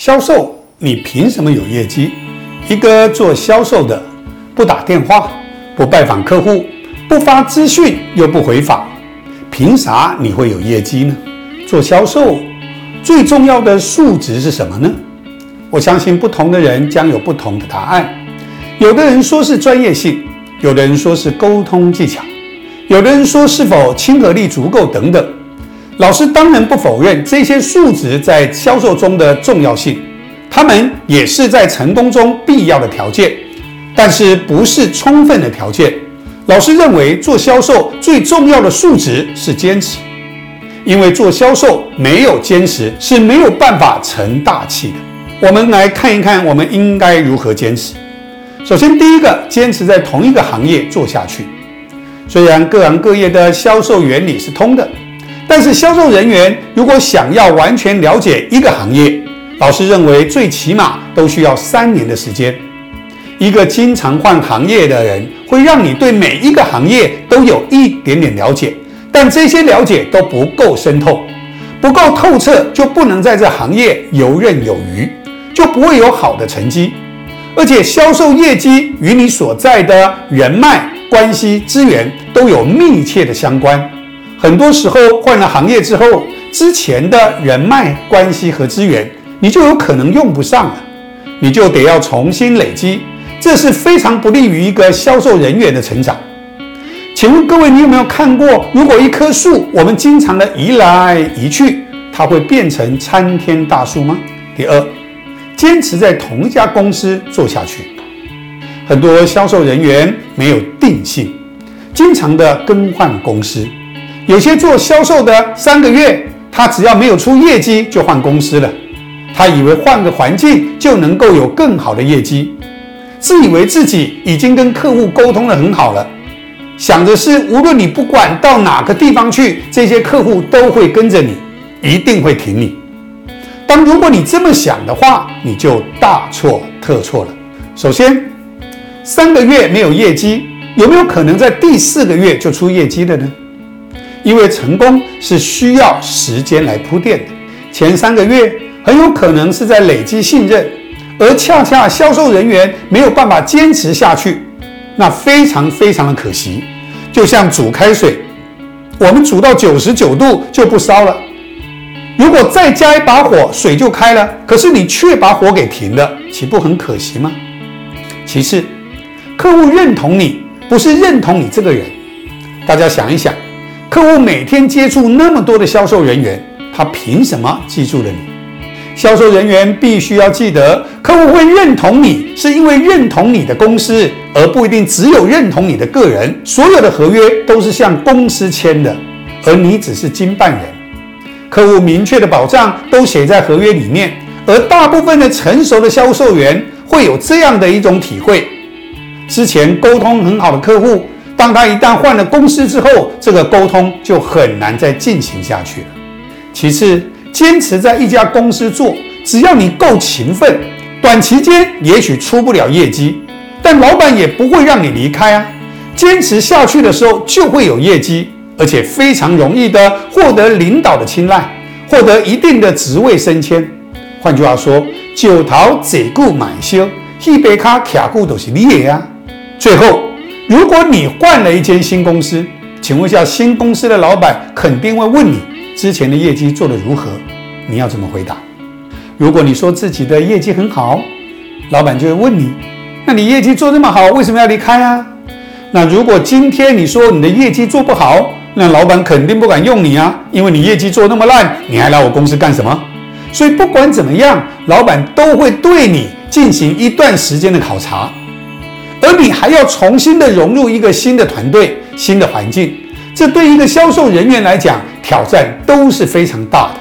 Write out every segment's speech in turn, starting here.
销售，你凭什么有业绩？一个做销售的，不打电话，不拜访客户，不发资讯，又不回访，凭啥你会有业绩呢？做销售最重要的素质是什么呢？我相信不同的人将有不同的答案。有的人说是专业性，有的人说是沟通技巧，有的人说是否亲和力足够等等。老师当然不否认这些数值在销售中的重要性，他们也是在成功中必要的条件，但是不是充分的条件。老师认为做销售最重要的数值是坚持，因为做销售没有坚持是没有办法成大器的。我们来看一看我们应该如何坚持。首先，第一个，坚持在同一个行业做下去。虽然各行各业的销售原理是通的。但是销售人员如果想要完全了解一个行业，老师认为最起码都需要三年的时间。一个经常换行业的人，会让你对每一个行业都有一点点了解，但这些了解都不够深透，不够透彻，就不能在这行业游刃有余，就不会有好的成绩。而且销售业绩与你所在的人脉关系资源都有密切的相关。很多时候换了行业之后，之前的人脉关系和资源，你就有可能用不上了，你就得要重新累积，这是非常不利于一个销售人员的成长。请问各位，你有没有看过，如果一棵树我们经常的移来移去，它会变成参天大树吗？第二，坚持在同一家公司做下去，很多销售人员没有定性，经常的更换公司。有些做销售的三个月，他只要没有出业绩就换公司了。他以为换个环境就能够有更好的业绩，自以为自己已经跟客户沟通的很好了，想着是无论你不管到哪个地方去，这些客户都会跟着你，一定会挺你。当如果你这么想的话，你就大错特错了。首先，三个月没有业绩，有没有可能在第四个月就出业绩的呢？因为成功是需要时间来铺垫的，前三个月很有可能是在累积信任，而恰恰销售人员没有办法坚持下去，那非常非常的可惜。就像煮开水，我们煮到九十九度就不烧了，如果再加一把火，水就开了，可是你却把火给停了，岂不很可惜吗？其次，客户认同你，不是认同你这个人，大家想一想。客户每天接触那么多的销售人员，他凭什么记住了你？销售人员必须要记得，客户会认同你，是因为认同你的公司，而不一定只有认同你的个人。所有的合约都是向公司签的，而你只是经办人。客户明确的保障都写在合约里面，而大部分的成熟的销售员会有这样的一种体会：之前沟通很好的客户。当他一旦换了公司之后，这个沟通就很难再进行下去了。其次，坚持在一家公司做，只要你够勤奋，短期间也许出不了业绩，但老板也不会让你离开啊。坚持下去的时候，就会有业绩，而且非常容易的获得领导的青睐，获得一定的职位升迁。换句话说，九桃坐固满修，一杯卡卡固都是你的呀。最后。如果你换了一间新公司，请问一下，新公司的老板肯定会问你之前的业绩做得如何？你要怎么回答？如果你说自己的业绩很好，老板就会问你：那你业绩做这么好，为什么要离开啊？那如果今天你说你的业绩做不好，那老板肯定不敢用你啊，因为你业绩做那么烂，你还来我公司干什么？所以不管怎么样，老板都会对你进行一段时间的考察。你还要重新的融入一个新的团队、新的环境，这对一个销售人员来讲，挑战都是非常大的。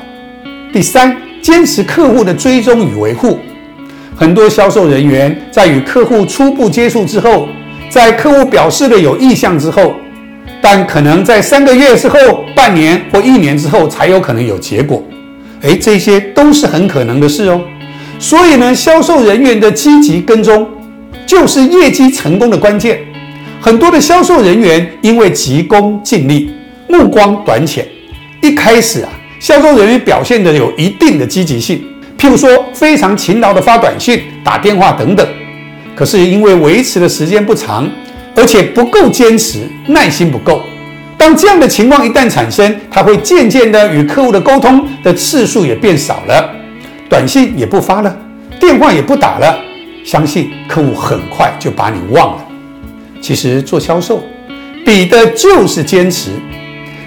第三，坚持客户的追踪与维护。很多销售人员在与客户初步接触之后，在客户表示了有意向之后，但可能在三个月之后、半年或一年之后才有可能有结果。诶，这些都是很可能的事哦。所以呢，销售人员的积极跟踪。就是业绩成功的关键。很多的销售人员因为急功近利、目光短浅，一开始啊，销售人员表现的有一定的积极性，譬如说非常勤劳的发短信、打电话等等。可是因为维持的时间不长，而且不够坚持，耐心不够。当这样的情况一旦产生，他会渐渐的与客户的沟通的次数也变少了，短信也不发了，电话也不打了。相信客户很快就把你忘了。其实做销售，比的就是坚持。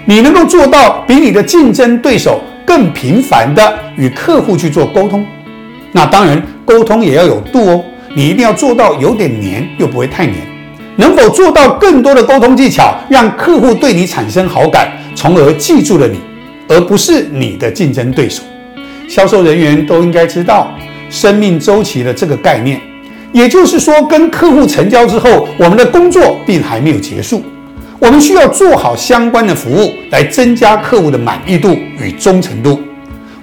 你能够做到比你的竞争对手更频繁的与客户去做沟通，那当然沟通也要有度哦。你一定要做到有点黏，又不会太黏。能否做到更多的沟通技巧，让客户对你产生好感，从而记住了你，而不是你的竞争对手？销售人员都应该知道生命周期的这个概念。也就是说，跟客户成交之后，我们的工作并还没有结束，我们需要做好相关的服务，来增加客户的满意度与忠诚度。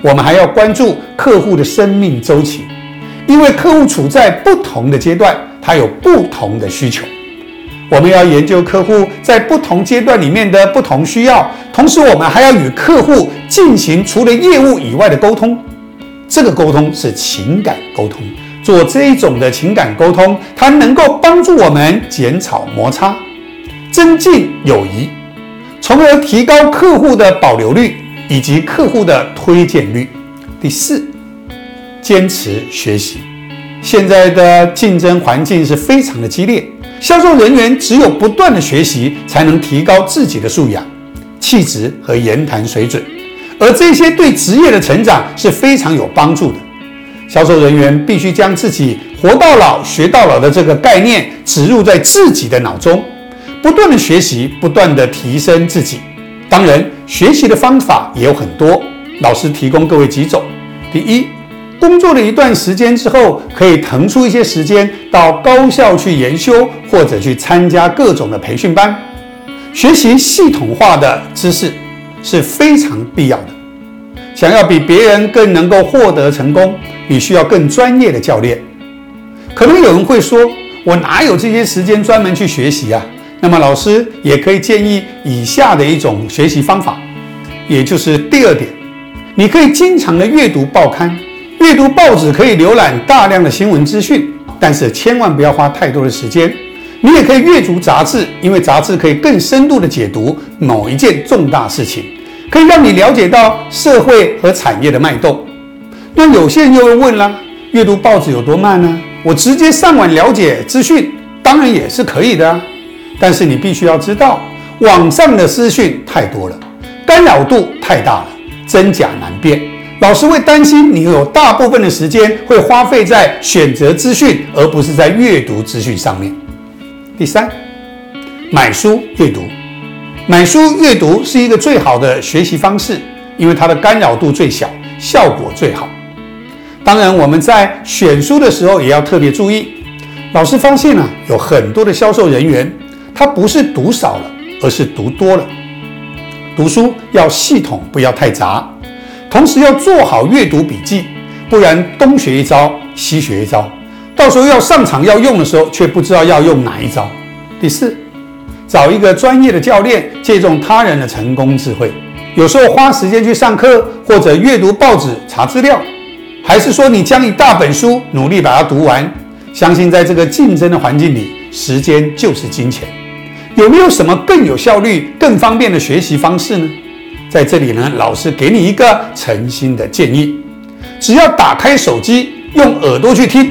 我们还要关注客户的生命周期。因为客户处在不同的阶段，他有不同的需求，我们要研究客户在不同阶段里面的不同需要，同时我们还要与客户进行除了业务以外的沟通。这个沟通是情感沟通，做这一种的情感沟通，它能够帮助我们减少摩擦，增进友谊，从而提高客户的保留率以及客户的推荐率。第四。坚持学习，现在的竞争环境是非常的激烈，销售人员只有不断的学习，才能提高自己的素养、气质和言谈水准，而这些对职业的成长是非常有帮助的。销售人员必须将自己“活到老，学到老”的这个概念植入在自己的脑中，不断的学习，不断的提升自己。当然，学习的方法也有很多，老师提供各位几种。第一。工作了一段时间之后，可以腾出一些时间到高校去研修，或者去参加各种的培训班，学习系统化的知识是非常必要的。想要比别人更能够获得成功，你需要更专业的教练。可能有人会说，我哪有这些时间专门去学习啊？那么老师也可以建议以下的一种学习方法，也就是第二点，你可以经常的阅读报刊。阅读报纸可以浏览大量的新闻资讯，但是千万不要花太多的时间。你也可以阅读杂志，因为杂志可以更深度的解读某一件重大事情，可以让你了解到社会和产业的脉动。那有些人又会问了：阅读报纸有多慢呢？我直接上网了解资讯，当然也是可以的啊。但是你必须要知道，网上的资讯太多了，干扰度太大了，真假难辨。老师会担心你有大部分的时间会花费在选择资讯，而不是在阅读资讯上面。第三，买书阅读，买书阅读是一个最好的学习方式，因为它的干扰度最小，效果最好。当然，我们在选书的时候也要特别注意。老师发现啊，有很多的销售人员，他不是读少了，而是读多了。读书要系统，不要太杂。同时要做好阅读笔记，不然东学一招，西学一招，到时候要上场要用的时候，却不知道要用哪一招。第四，找一个专业的教练，借重他人的成功智慧。有时候花时间去上课，或者阅读报纸查资料，还是说你将一大本书努力把它读完？相信在这个竞争的环境里，时间就是金钱。有没有什么更有效率、更方便的学习方式呢？在这里呢，老师给你一个诚心的建议：只要打开手机，用耳朵去听，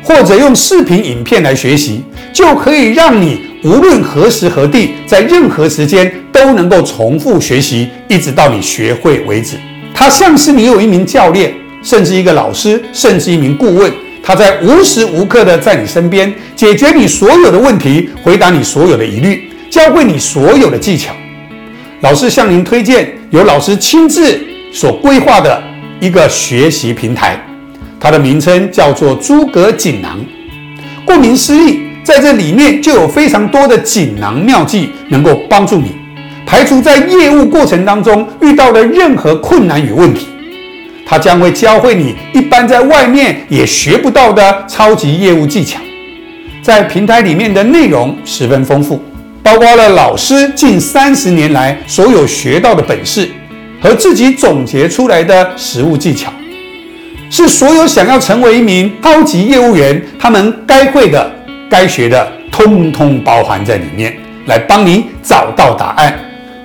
或者用视频影片来学习，就可以让你无论何时何地，在任何时间都能够重复学习，一直到你学会为止。它像是你有一名教练，甚至一个老师，甚至一名顾问，他在无时无刻的在你身边，解决你所有的问题，回答你所有的疑虑，教会你所有的技巧。老师向您推荐由老师亲自所规划的一个学习平台，它的名称叫做“诸葛锦囊”。顾名思义，在这里面就有非常多的锦囊妙计，能够帮助你排除在业务过程当中遇到的任何困难与问题。它将会教会你一般在外面也学不到的超级业务技巧。在平台里面的内容十分丰富。包括了老师近三十年来所有学到的本事和自己总结出来的实务技巧，是所有想要成为一名超级业务员，他们该会的、该学的，通通包含在里面，来帮你找到答案。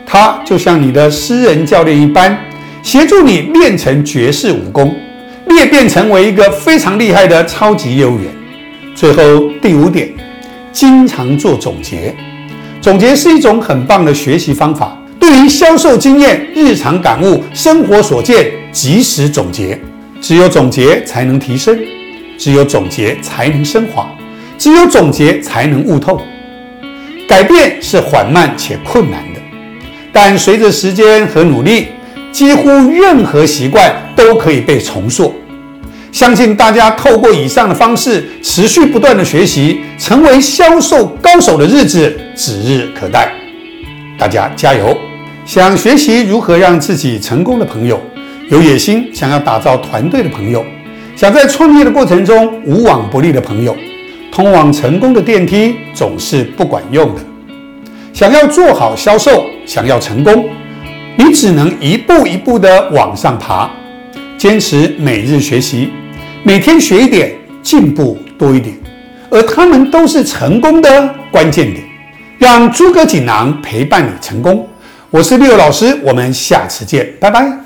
它就像你的私人教练一般，协助你练成绝世武功，裂变成为一个非常厉害的超级业务员。最后第五点，经常做总结。总结是一种很棒的学习方法。对于销售经验、日常感悟、生活所见，及时总结。只有总结才能提升，只有总结才能升华，只有总结才能悟透。改变是缓慢且困难的，但随着时间和努力，几乎任何习惯都可以被重塑。相信大家透过以上的方式，持续不断的学习，成为销售高手的日子指日可待。大家加油！想学习如何让自己成功的朋友，有野心想要打造团队的朋友，想在创业的过程中无往不利的朋友，通往成功的电梯总是不管用的。想要做好销售，想要成功，你只能一步一步的往上爬，坚持每日学习。每天学一点，进步多一点，而他们都是成功的关键点。让诸葛锦囊陪伴你成功。我是六老师，我们下次见，拜拜。